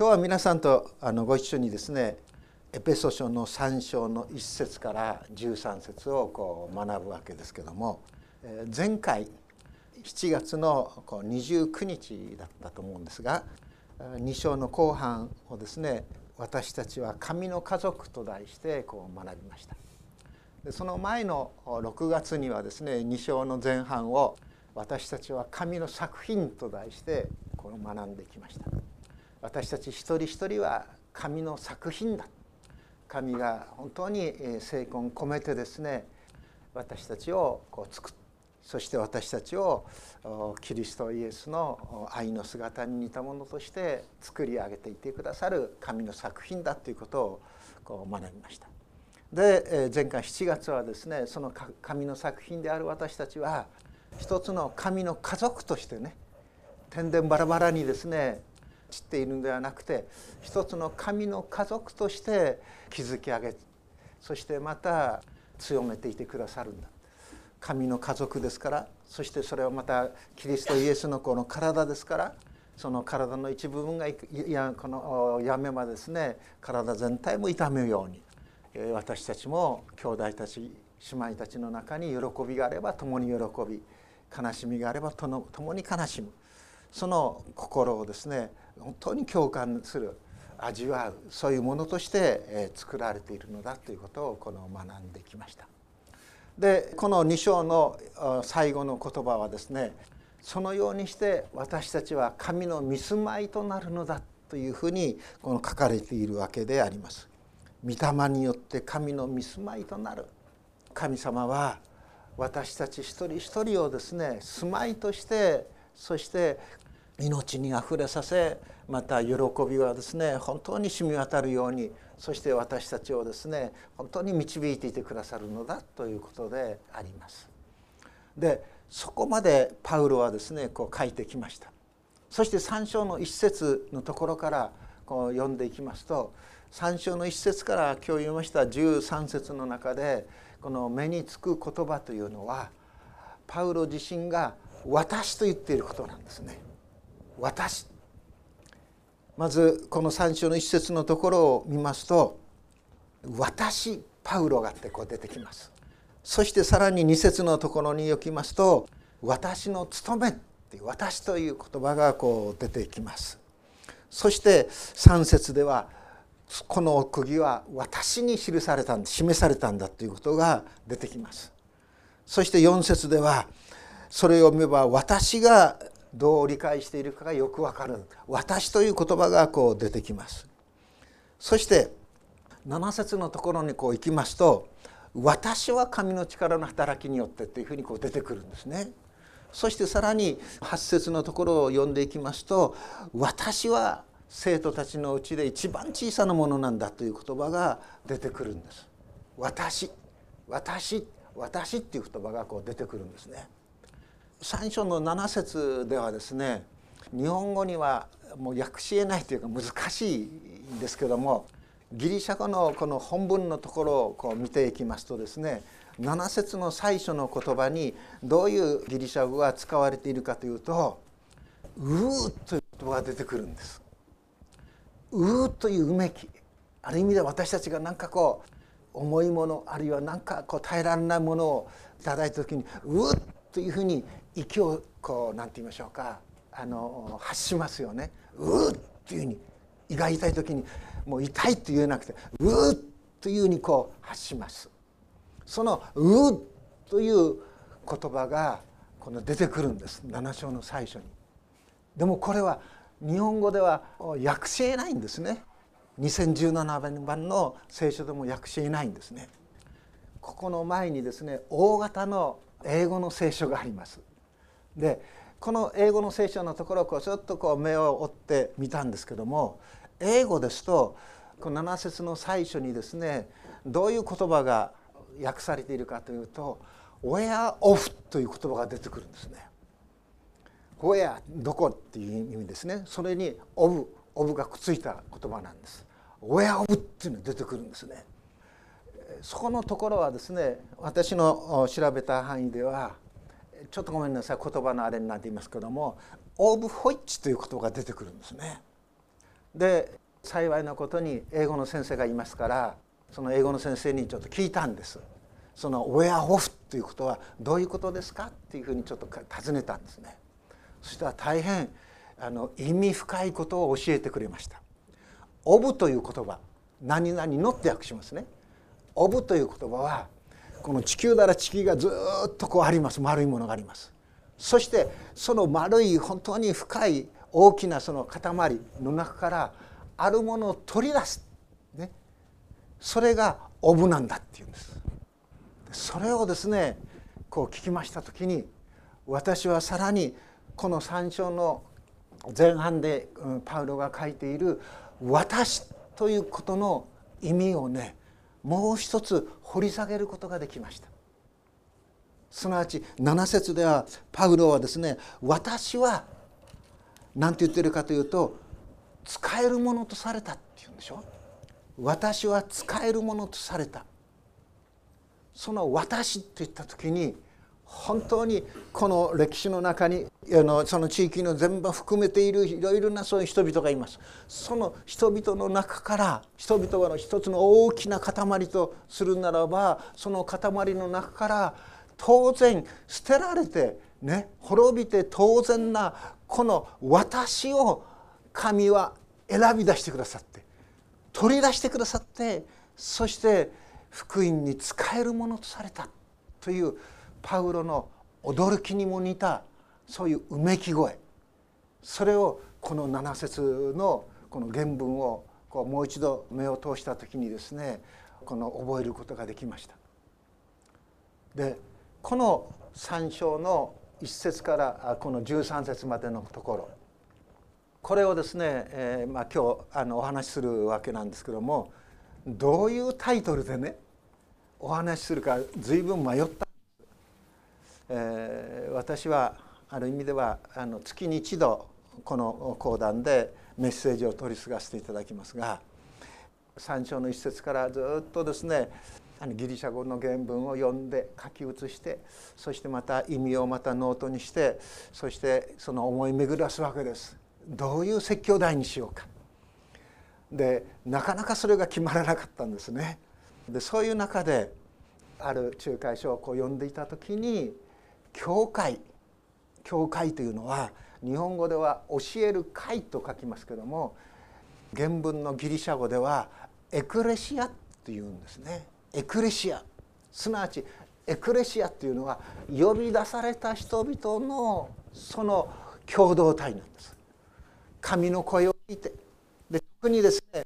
今日は皆さんとあのご一緒にですねエペソ書の3章の1節から13節をこう学ぶわけですけども前回7月の29日だったと思うんですが2章の後半をですね私たちは神の家族と題してこう学びました。でその前の6月にはですね2章の前半を私たちは神の作品と題してこの学んできました。私たち一人一人は神の作品だ神が本当に精魂込めてですね私たちをこう作っそして私たちをキリストイエスの愛の姿に似たものとして作り上げていってくださる神の作品だということをこう学びました。で前回7月はですねその神の作品である私たちは一つの神の家族としてね天然バラバラにですね散っているのではなくて一つの神の家族として築き上げそしてまた強めていてくださるんだ。神の家族ですからそしてそれはまたキリストイエスのこの体ですからその体の一部分がいやこのやめばですね体全体も痛むように私たちも兄弟たち姉妹たちの中に喜びがあれば共に喜び悲しみがあれば共に悲しむ。その心をですね本当に共感する味わうそういうものとして作られているのだということをこの学んできました。でこの2章の最後の言葉はですねそのようにして私たちは神の見住まいとなるのだというふうにこの書かれているわけであります。御霊によって神の見住まいとなる神様は私たち一人一人をですね住まいとしてそして命にあふれさせまた喜びはですね本当に染み渡るようにそして私たちをですね本当に導いていてくださるのだということであります。でそこまでパウロはですねこう書いてきました。そして3章の一節のところからこう読んでいきますと3章の一節から今日読みました13節の中でこの目につく言葉というのはパウロ自身が「私」と言っていることなんですね。私。まずこの3章の一節のところを見ますと「私パウロが」ってこう出てきます。そしてさらに2節のところに置きますと「私の務め」っていう「私」という言葉がこう出てきます。そして3節ではこの釘は私に記されたんだ示されたんだということが出てきます。そして4節ではそれを読めば私がどう理解しているかがよくわかる私という言葉がこう出てきます。そして7節のところにこう行きますと私は神の力の働きによってというふうにこう出てくるんですね。そしてさらに8節のところを読んでいきますと私は生徒たちのうちで一番小さなものなんだという言葉が出てくるんです。私私私っていう言葉がこう出てくるんですね。3章の7節ではですね日本語にはもう訳しえないというか難しいんですけどもギリシャ語のこの本文のところをこう見ていきますとですね7節の最初の言葉にどういうギリシャ語が使われているかというと「うー」という言葉が出てくるんです。うーといううめきある意味で私たちが何かこう重いものあるいは何かこう耐えられないものをいただいた時に「うー」というふうに息をこう何て言いましょうかあの発しますよね。うーっていうふうに胃が痛い時にもう痛いって言えなくてうーというふうにこう発します。そのうーという言葉がこの出てくるんです7章の最初に。でもこれは日本語では訳しえないんですね。2017番の聖書でも訳しえないんですね。ここの前にですね大型の英語の聖書があります。でこの英語の聖書のところをこうちょっとこう目を追ってみたんですけども英語ですとこの7節の最初にですねどういう言葉が訳されているかというと「where of」という言葉が出てくるんですね。where どこっていう意味ですねそれに of of がくっついた言葉なんです。where of っていうのが出てくるんですね。そこのところはですね私の調べた範囲ではちょっとごめんなさい言葉のあれになっていますけども「オーブ・ホイッチ」という言葉が出てくるんですね。で幸いなことに英語の先生がいますからその英語の先生にちょっと聞いたんです。その「ウェアオフ」ということはどういうことですかっていうふうにちょっと尋ねたんですね。そしたら大変あの意味深いことを教えてくれました「オブ」という言葉何々のって訳しますね「オブ」という言葉はこの地球なら地球がずっとこうあります。丸いものがあります。そしてその丸い本当に深い大きなその塊の中からあるものを取り出す、ね、それがオブなんだっていうんです。それをですねこう聞きました時に私はさらにこの3章の前半でパウロが書いている「私」ということの意味をねもう一つ掘り下げることができました。すなわち7節ではパウロはですね「私は何て言ってるかというと使えるものとされた」って言うんでしょ？私は使えるものとされた。その「私」といった時に本当にこの歴史の中にあのその地域の全部含めているいろいろなそういう人々がいます。その人々の中から人々の一つの大きな塊とするならばその塊の中から当然捨てられてね滅びて当然なこの私を神は選び出してくださって取り出してくださってそして福音に使えるものとされたというパウロの驚きにも似たそういううめき声それをこの7節のこの原文をこうもう一度目を通した時にですねこの覚えることができました。でこの3章の1節からこの13節までのところこれをですね、えーまあ、今日あのお話しするわけなんですけどもどういうタイトルでねお話しするか随分迷ったえー、私はある意味ではあの月に一度この講談でメッセージを取り継がせていただきますが三章の一節からずっとですねあのギリシャ語の原文を読んで書き写してそしてまた意味をまたノートにしてそしてその思い巡らすわけです。どういう説教題にしようか。でなかなかそれが決まらなかったんですね。でそういう中である仲介書をこう読んでいた時に教会。教会というのは日本語では教える会と書きますけども原文のギリシャ語ではエクレシアっていうんですね。エクレシア。すなわちエクレシアっていうのは呼び出された人々のその共同体なんです。神の声を聞いて。で特にですね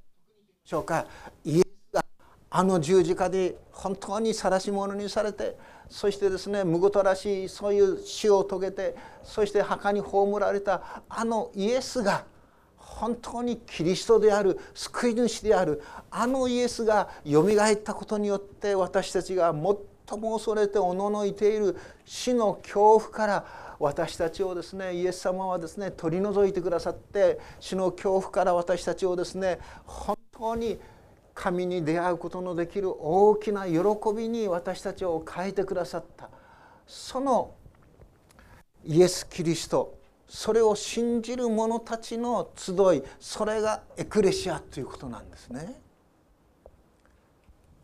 しょうか。イあの十字架で本当に晒し者にされてそしてですねむごとらしいそういう死を遂げてそして墓に葬られたあのイエスが本当にキリストである救い主であるあのイエスがよみがえったことによって私たちが最も恐れておののいている死の恐怖から私たちをですねイエス様はですね取り除いてくださって死の恐怖から私たちをですね本当に神に出会うことのできる大きな喜びに私たちを変えてくださったそのイエス・キリストそれを信じる者たちの集いそれがエクレシアということなんですね。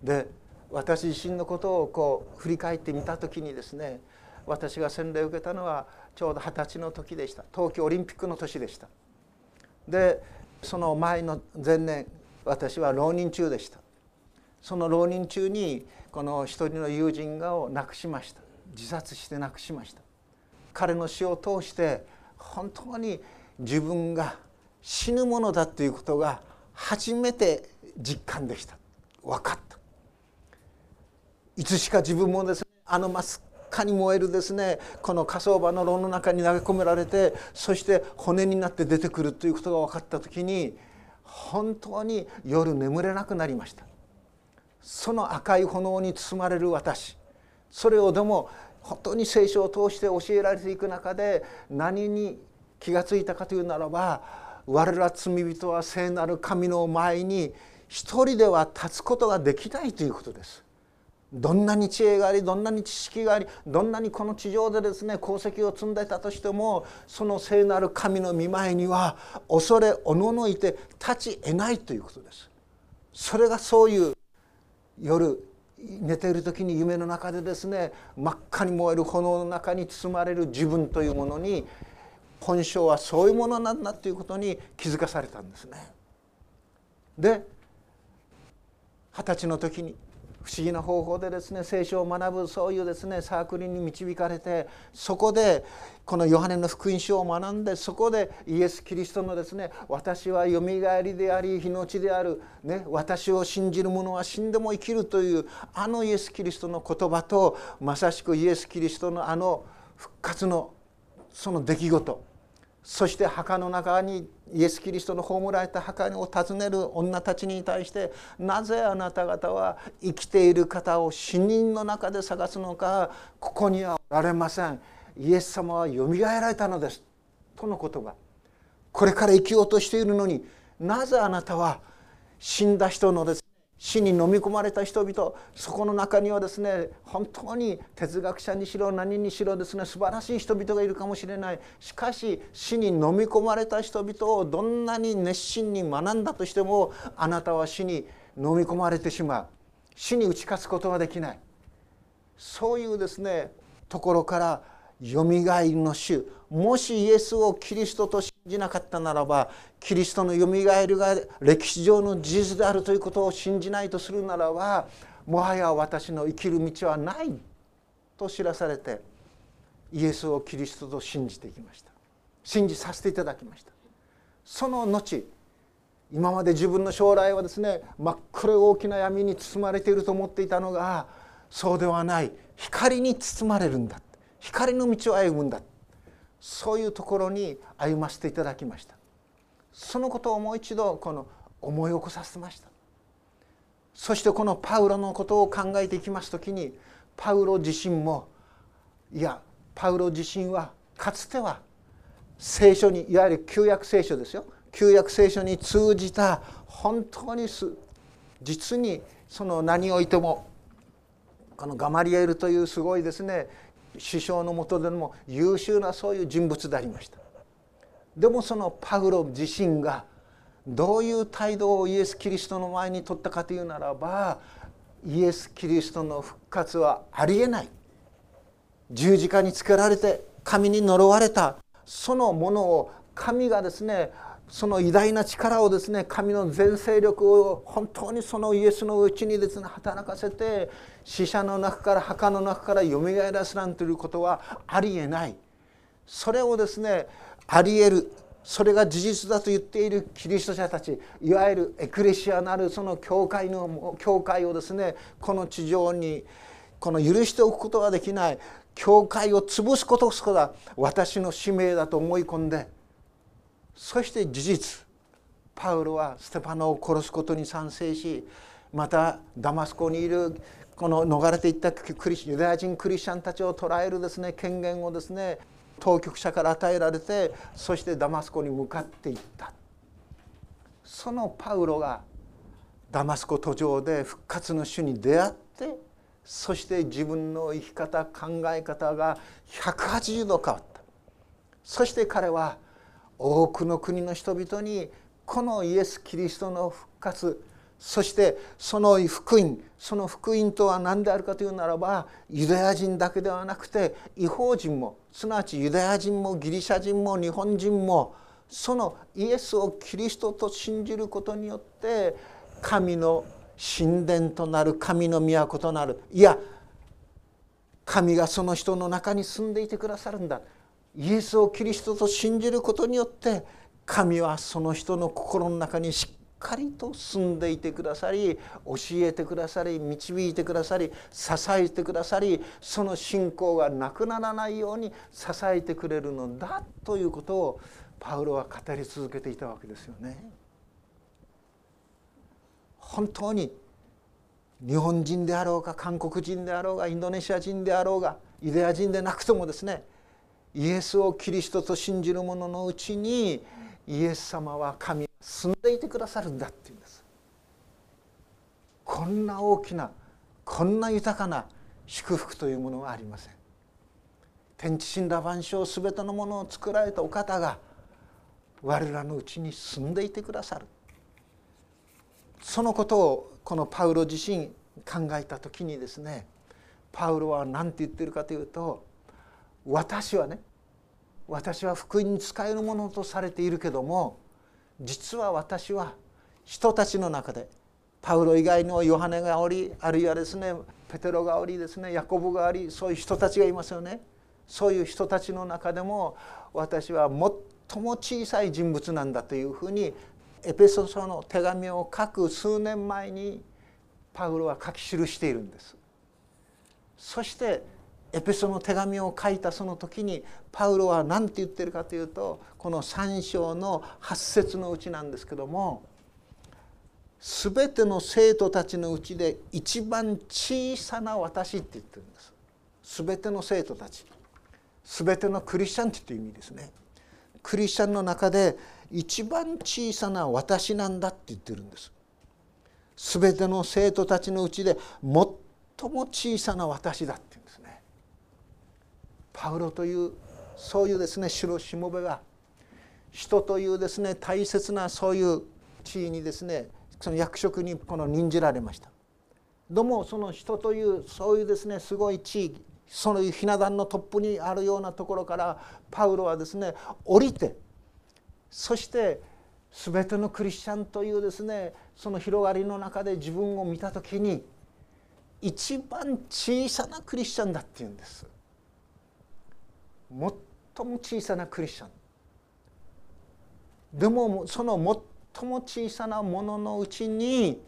で私自身のことをこう振り返ってみた時にですね私が洗礼を受けたのはちょうど二十歳の時でした東京オリンピックの年でした。でその前の前年私は浪人中でした。その浪人中にこの一人の友人がを亡くしました。自殺して亡くしました。彼の死を通して本当に自分が死ぬものだということが初めて実感でした。分かった。いつしか自分もですねあの真っ赤に燃えるですねこの火葬場の炉の中に投げ込められてそして骨になって出てくるということが分かった時に本当に夜眠れなくなりましたその赤い炎に包まれる私それをでも本当に聖書を通して教えられていく中で何に気がついたかというならば我ら罪人は聖なる神の前に一人では立つことができないということです。どんなに知恵がありどんなに知識がありどんなにこの地上でですね功績を積んでたとしてもその聖なる神の御前には恐れおののいて立ち得ないということです。それがそういう夜寝ている時に夢の中でですね真っ赤に燃える炎の中に包まれる自分というものに本性はそういうものなんだということに気づかされたんですね。で二十歳の時に不思議な方法でですね聖書を学ぶそういうですねサークルに導かれてそこでこのヨハネの福音書を学んでそこでイエス・キリストのですね私はよみがえりであり日のちである、ね、私を信じる者は死んでも生きるというあのイエス・キリストの言葉とまさしくイエス・キリストのあの復活のその出来事。そして墓の中にイエス・キリストの葬られた墓を訪ねる女たちに対してなぜあなた方は生きている方を死人の中で探すのかここにはおられません。イエス様はよみがえられたのです。との言葉これから生きようとしているのになぜあなたは死んだ人のです死に飲み込まれた人々そこの中にはですね本当に哲学者にしろ何にしろですね素晴らしい人々がいるかもしれない。しかし死に飲み込まれた人々をどんなに熱心に学んだとしてもあなたは死に飲み込まれてしまう。死に打ち勝つことはできない。そういうですねところからよみがえりの主。もしイエスをキリストと信じなかったならばキリストのよみがえりが歴史上の事実であるということを信じないとするならばもはや私の生きる道はない。と知らされてイエスをキリストと信じてきました。信じさせていただきました。その後今まで自分の将来はですね真っ黒い大きな闇に包まれていると思っていたのがそうではない。光に包まれるんだ光の道を歩むんだ。そういうところに歩ませていただきました。そのことをもう一度この思い起こさせました。そしてこのパウロのことを考えていきます時にパウロ自身もいやパウロ自身はかつては聖書にいわゆる旧約聖書ですよ。旧約聖書に通じた本当に実にその何においてもこのガマリエルというすごいですね首相のもとでも優秀なそういう人物でありました。でもそのパウロ自身がどういう態度をイエス・キリストの前に取ったかというならばイエス・キリストの復活はありえない。十字架につけられて神に呪われた。そのものを神がですねその偉大な力をですね神の全勢力を本当にそのイエスのうちにですね働かせて死者の中から墓の中からよみがえらすなんていうことはありえない。それをですねありえる。それが事実だと言っているキリスト者たちいわゆるエクレシアなるその教会の教会をですねこの地上にこの許しておくことができない。教会を潰すことこそが私の使命だと思い込んでそして事実パウロはステパノを殺すことに賛成しまたダマスコにいるこの逃れていったユダヤ人クリスチャンたちを捕らえるですね権限をですね当局者から与えられてそしてダマスコに向かっていった。そのパウロがダマスコ途上で復活の主に出会ってそして自分の生き方考え方が180度変わった。そして彼は多くの国の人々にこのイエス・キリストの復活そしてその福音その福音とは何であるかというならばユダヤ人だけではなくて違法人もすなわちユダヤ人もギリシャ人も日本人もそのイエスをキリストと信じることによって神の神殿となる神の都となるいや神がその人の中に住んでいてくださるんだイエスをキリストと信じることによって神はその人の心の中にしっかりと住んでいてくださり教えてくださり導いてくださり支えてくださりその信仰がなくならないように支えてくれるのだということをパウロは語り続けていたわけですよね。本当に日本人であろうが韓国人であろうがインドネシア人であろうがユダヤ人でなくともですねイエスをキリストと信じる者のうちにイエス様は神住んでいてくださるんだっていうんです。こんな大きなこんな豊かな祝福というものはありません。天地神羅万象すべてのものを作られたお方が我らのうちに住んでいてくださる。そのことをこのパウロ自身考えた時にですねパウロは何て言ってるかというと私はね私は福音に使えるものとされているけども実は私は人たちの中でパウロ以外のヨハネがおりあるいはですねペテロがおりですねヤコブがおりそういう人たちがいますよね。そういう人たちの中でも私は最も小さい人物なんだというふうにエペソ書の手紙を書く数年前にパウロは書き記しているんです。そしてエペソの手紙を書いたその時にパウロは何て言ってるかというとこの3章の8節のうちなんですけども全ての生徒たちのうちで一番小さな私って言ってるんです。全ての生徒たち。全てのクリスチャンっていう意味ですね。クリスチャンの中で一番小さな私なんだって言ってるんです。全ての生徒たちのうちで最も小さな私だって言うんですね。パウロというそういうですね白しもべが人というですね大切なそういう地位にですねその役職にこの任じられました。どうもその人というそういうですねすごい地域そのひな壇のトップにあるようなところからパウロはですね降りてそして全てのクリスチャンというですねその広がりの中で自分を見た時に一番小さなクリスチャンだっていうんです。最も小さなクリスチャン。でもその最も小さなもののうちに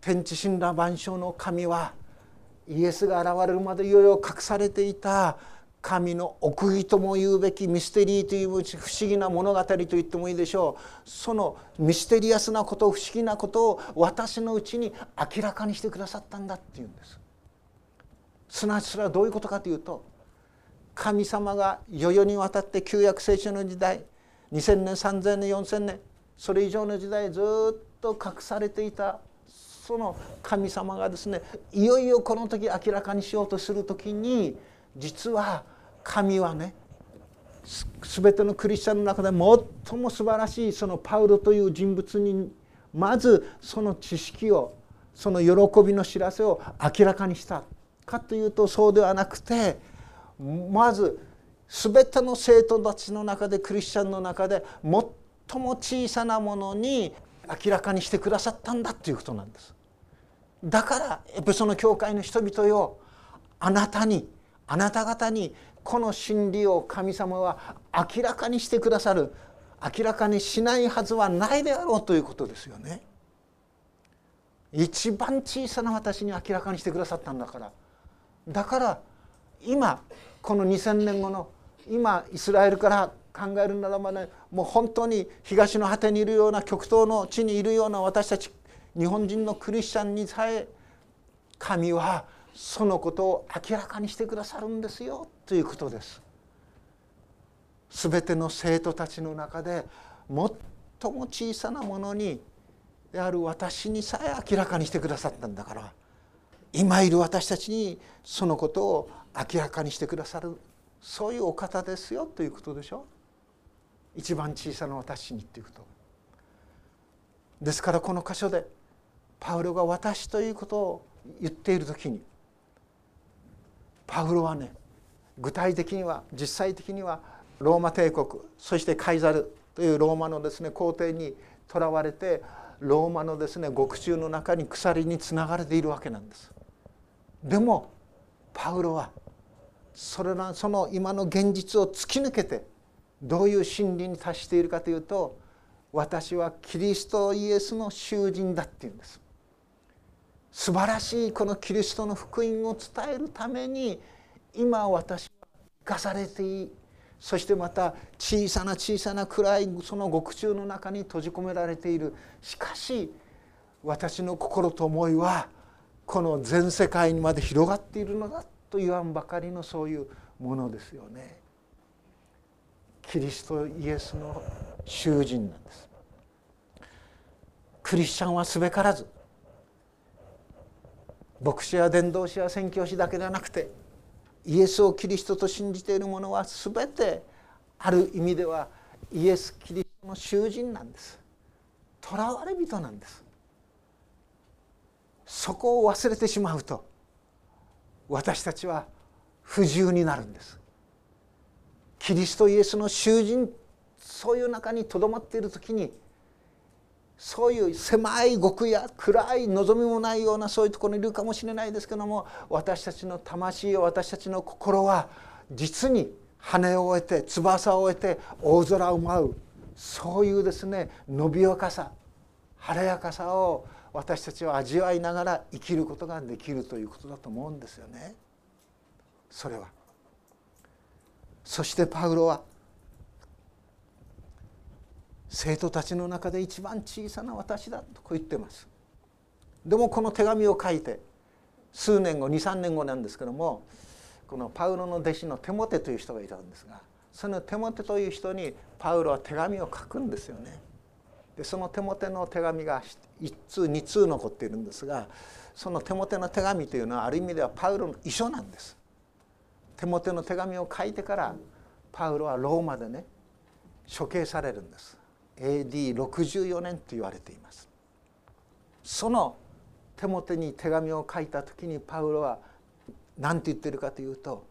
天地神羅万象の神はイエスが現れるまでいよいよ隠されていた神の奥義とも言うべきミステリーという不思議な物語と言ってもいいでしょう。そのミステリアスなこと不思議なことを私のうちに明らかにしてくださったんだっていうんです。すなわちそれはどういうことかというと神様が世々にわたって旧約聖書の時代2000年3000年4000年それ以上の時代ずっと隠されていたその神様がですねいよいよこの時明らかにしようとする時に実は神はね全てのクリスチャンの中で最も素晴らしいそのパウロという人物にまずその知識をその喜びの知らせを明らかにしたかというとそうではなくてまず全ての生徒たちの中でクリスチャンの中で最も小さなものに明らかにしてくださったんだということなんです。だからエペソの教会の人々よあなたにあなた方にこの真理を神様は明らかにしてくださる明らかにしないはずはないであろうということですよね。一番小さな私に明らかにしてくださったんだからだから今この2,000年後の今イスラエルから考えるならばねもう本当に東の果てにいるような極東の地にいるような私たち日本人のクリスチャンにさえ神はそのことを明らかにしてくださるんですよということです。すべての生徒たちの中で最も小さなものにである私にさえ明らかにしてくださったんだから今いる私たちにそのことを明らかにしてくださるそういうお方ですよということでしょ一番小さな私にっていうことですからこの箇所でパウロが私ということを言っている時にパウロはね具体的には実際的にはローマ帝国そしてカイザルというローマのですね皇帝にとらわれてローマのですね獄中の中に鎖につながれているわけなんです。でもパウロはそれなその今の現実を突き抜けてどういう真理に達しているかというと私はキリストイエスの囚人だっていうんです。素晴らしいこのキリストの福音を伝えるために今私は生かされていいそしてまた小さな小さな暗いその獄中の中に閉じ込められているしかし私の心と思いはこの全世界にまで広がっているのだと言わんばかりのそういうものですよね。キリストイエスの囚人なんです。クリスチャンはすべからず牧師や伝道師や宣教師だけではなくてイエスをキリストと信じている者は全てある意味ではイエス・キリストの囚人なんです。囚われ人なんです。そこを忘れてしまうと私たちは不自由になるんです。キリストイエスの囚人そういう中にとどまっている時にそういう狭い極や暗い望みもないようなそういうところにいるかもしれないですけども私たちの魂私たちの心は実に羽を終えて翼を終えて大空を舞うそういうですね伸びやかさ晴れやかさを私たちは味わいながら生きることができるということだと思うんですよね。それはそしてパウロは生徒たちの中で一番小さな私だとこう言ってますでもこの手紙を書いて数年後23年後なんですけどもこのパウロの弟子のテモテという人がいたんですがそのテモテという人にパウロは手紙を書くんですよね。でそのテモテの手紙が1通2通残っているんですがそのテモテの手紙というのはある意味ではパウロの遺書なんです。テモテの手紙を書いてからパウロはローマでね処刑されるんです。AD64 年と言われています。その手元に手紙を書いた時にパウロは何て言ってるかというと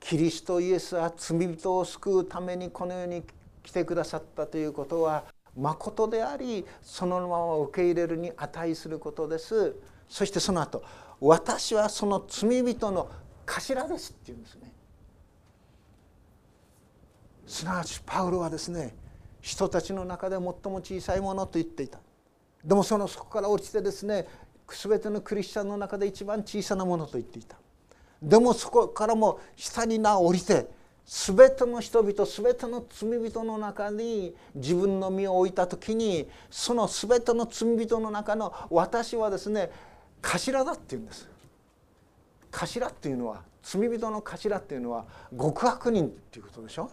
キリストイエスは罪人を救うためにこの世に来てくださったということは誠でありそのまま受け入れるに値することです。そしてその後私はその罪人の頭ですって言うんですね。すなわちパウロはですね人たちの中で最も小さいものと言っていた。でもそのそこから落ちてですね全てのクリスチャンの中で一番小さなものと言っていた。でもそこからも下に名を降りて全ての人々全ての罪人の中に自分の身を置いた時にその全ての罪人の中の私はですね頭だっていうんです。頭っていうのは罪人の頭っていうのは極悪人っていうことでしょ。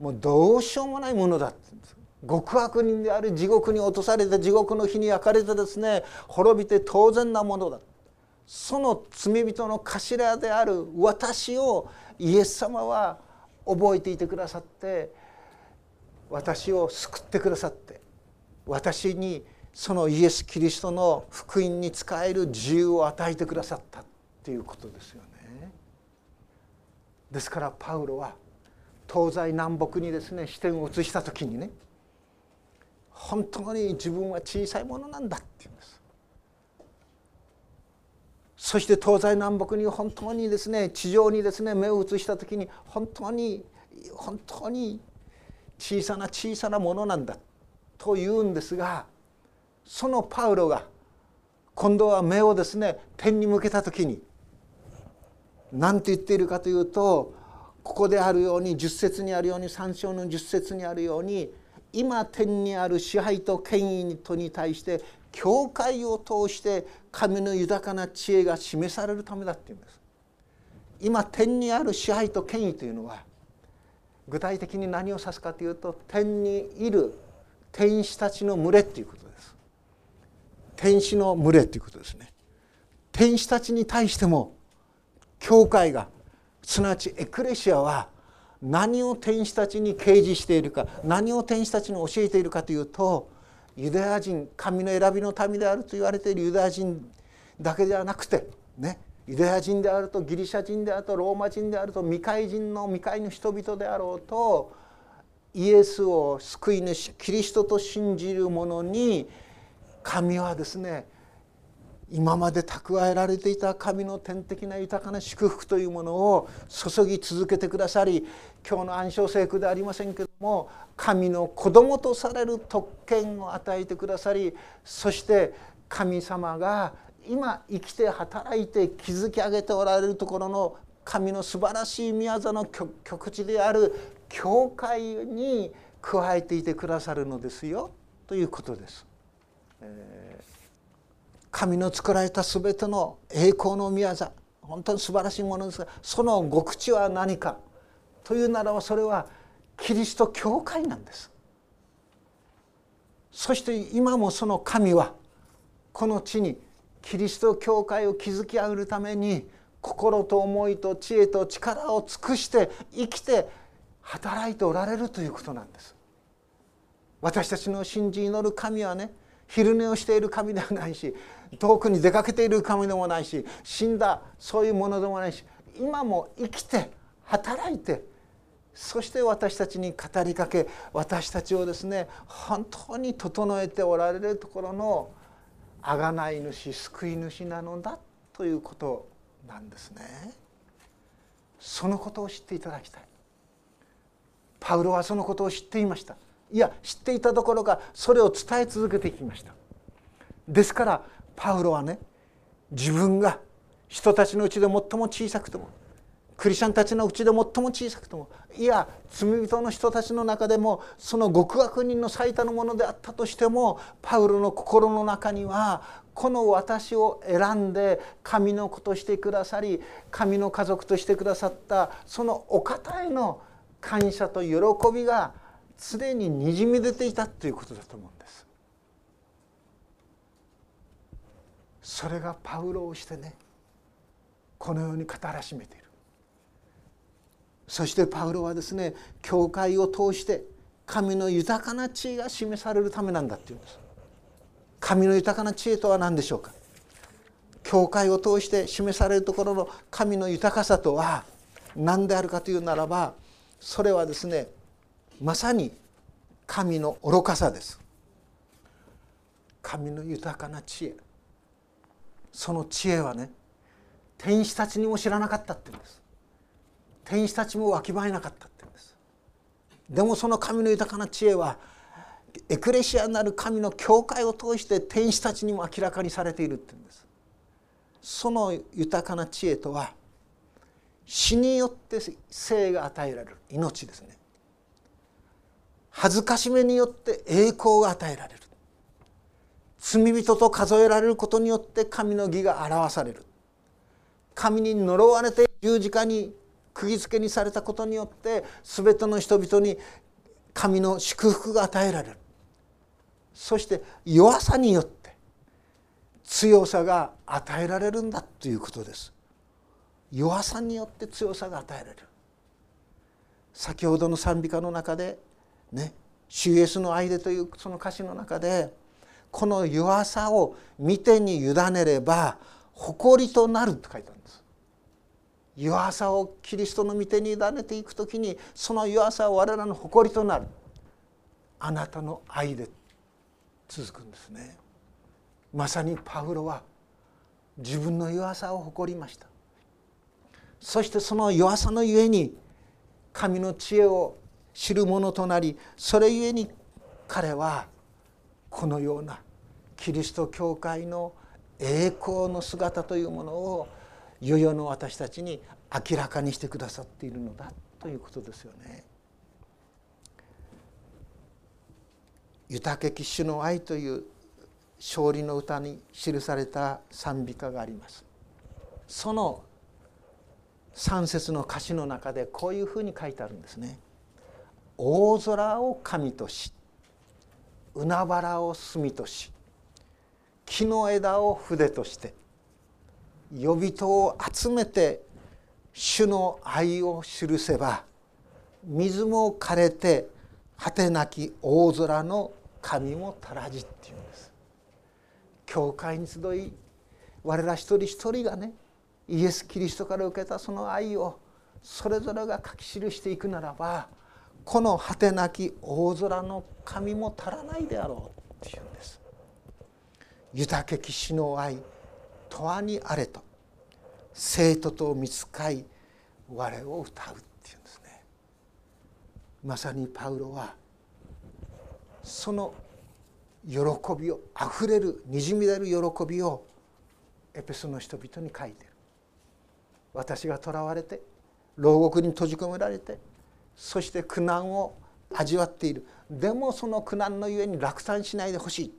もうどうしようもないものだって言うんです極悪人である地獄に落とされて地獄の火に焼かれてですね滅びて当然なものだその罪人の頭である私をイエス様は覚えていてくださって私を救ってくださって私にそのイエス・キリストの福音に使える自由を与えてくださったっていうことですよね。ですからパウロは東西南北にですね視点を移した時にね本当に自分は小さいものなんだって言うんです。そして東西南北に本当にですね地上にですね目を移した時に本当に本当に小さな小さなものなんだと言うんですがそのパウロが今度は目をですね天に向けた時に何て言っているかというとここであるように10節にあるように3章の10節にあるように今天にある支配と権威とに対して教会を通して神の豊かな知恵が示されるためだっていうんです。今天にある支配と権威というのは具体的に何を指すかというと天にいる天使たちの群れということです。天使の群れということですね。天使たちに対しても教会がすなわちエクレシアは何を天使たちに掲示しているか何を天使たちに教えているかというとユダヤ人神の選びの民であると言われているユダヤ人だけではなくてねユダヤ人であるとギリシャ人であるとローマ人であると未開人の未開の人々であろうとイエスを救い主キリストと信じる者に神はですね今まで蓄えられていた神の天的な豊かな祝福というものを注ぎ続けてくださり今日の暗唱聖句でありませんけども神の子供とされる特権を与えてくださりそして神様が今生きて働いて築き上げておられるところの神の素晴らしい宮座の極地である教会に加えていてくださるのですよということです。えー神の作られた全ての栄光の宮座本当に素晴らしいものですがその極地は何かというならばそれはキリスト教会なんです。そして今もその神はこの地にキリスト教会を築き上げるために心と思いと知恵と力を尽くして生きて働いておられるということなんです。私たちの信じ祈る神はね昼寝をしている神ではないし遠くに出かけている神でもないし死んだそういうものでもないし今も生きて働いてそして私たちに語りかけ私たちをですね本当に整えておられるところの贖い主救い主なのだということなんですね。そのことを知っていただきたい。パウロはそのことを知っていました。いや知っていたところがそれを伝え続けてきました。ですからパウロはね自分が人たちのうちで最も小さくともクリスチャンたちのうちで最も小さくともいや罪人の人たちの中でもその極悪人の最多のものであったとしてもパウロの心の中にはこの私を選んで神の子としてくださり神の家族としてくださったそのお方への感謝と喜びが常ににじみ出ていたということだと思うんです。それがパウロをしてねこのように語らしめている。そしてパウロはですね教会を通して神の豊かな知恵が示されるためなんだっていうんです。神の豊かな知恵とは何でしょうか。教会を通して示されるところの神の豊かさとは何であるかというならばそれはですねまさに神の愚かさです。神の豊かな知恵その知恵はね天使たちにも知らなかったって言うんです。天使たちもわきまえなかったって言うんです。でもその神の豊かな知恵はエクレシアなる神の教会を通して天使たちにも明らかにされているって言うんです。その豊かな知恵とは死によって生が与えられる命ですね。恥ずかしめによって栄光が与えられる。罪人と数えられることによって神の義が表される。神に呪われて十字架に釘付けにされたことによって全ての人々に神の祝福が与えられる。そして弱さによって強さが与えられるんだということです。弱さによって強さが与えられる。先ほどの賛美歌の中でね「主イエスの愛で」というその歌詞の中でこの弱さを見てに委ねれば誇りとなると書いてある弱さをキリストの御手に委ねていく時にその弱さは我らの誇りとなる。あなたの愛で続くんですね。まさにパウロは自分の弱さを誇りました。そしてその弱さのゆえに神の知恵を知る者となりそれゆえに彼はこのようなキリスト教会の栄光の姿というものを世々の私たちに明らかにしてくださっているのだということですよね。豊けき主の愛という勝利の歌に記された賛美歌があります。その三節の歌詞の中でこういうふうに書いてあるんですね。大空を神とし海原を隅とし木の枝を筆として予備人を集めて主の愛を記せば水も枯れて果てなき大空の神もたらじっていうんです。教会に集い我ら一人一人がねイエス・キリストから受けたその愛をそれぞれが書き記していくならばこの果てなき大空の神も足らないであろうっていうんです。豊けき死の愛永遠にあれと生徒と見つかい我を歌うっていうんですね。まさにパウロはその喜びをあふれるにじみ出る喜びをエペソの人々に書いてる。私が囚われて牢獄に閉じ込められてそして苦難を味わっている。でもその苦難のゆえに落胆しないでほしい。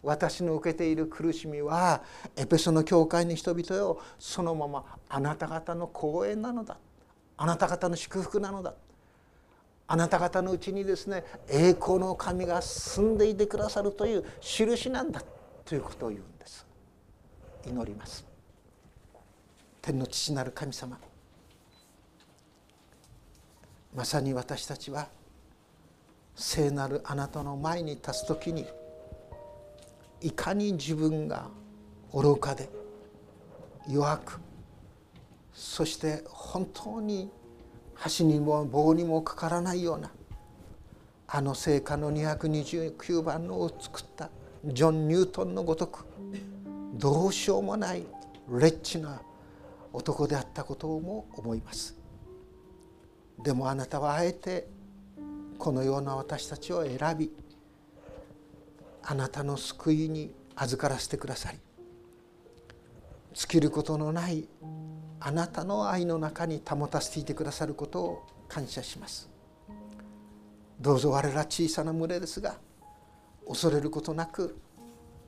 私の受けている苦しみはエペソの教会の人々よ。そのままあなた方の光栄なのだ。あなた方の祝福なのだ。あなた方のうちにですね栄光の神が住んでいてくださるという印なんだ。ということを言うんです。祈ります。天の父なる神様。まさに私たちは聖なるあなたの前に立つ時にいかに自分が愚かで弱くそして本当に箸にも棒にもかからないようなあの聖火の229番のを作ったジョン・ニュートンのごとくどうしようもないレッチな男であったことをも思います。でもあなたはあえてこのような私たちを選びあなたの救いに預からせてくださり尽きることのないあなたの愛の中に保たせていてくださることを感謝します。どうぞ我ら小さな群れですが恐れることなく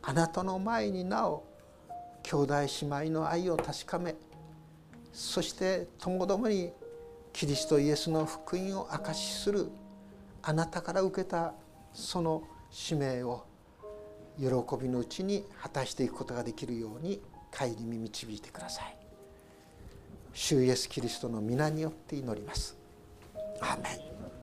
あなたの前になお兄弟姉妹の愛を確かめそして共々にキリストイエスの福音を証しするあなたから受けたその使命を喜びのうちに果たしていくことができるように帰りに導いてください。主イエスキリストの皆によって祈ります。アメン。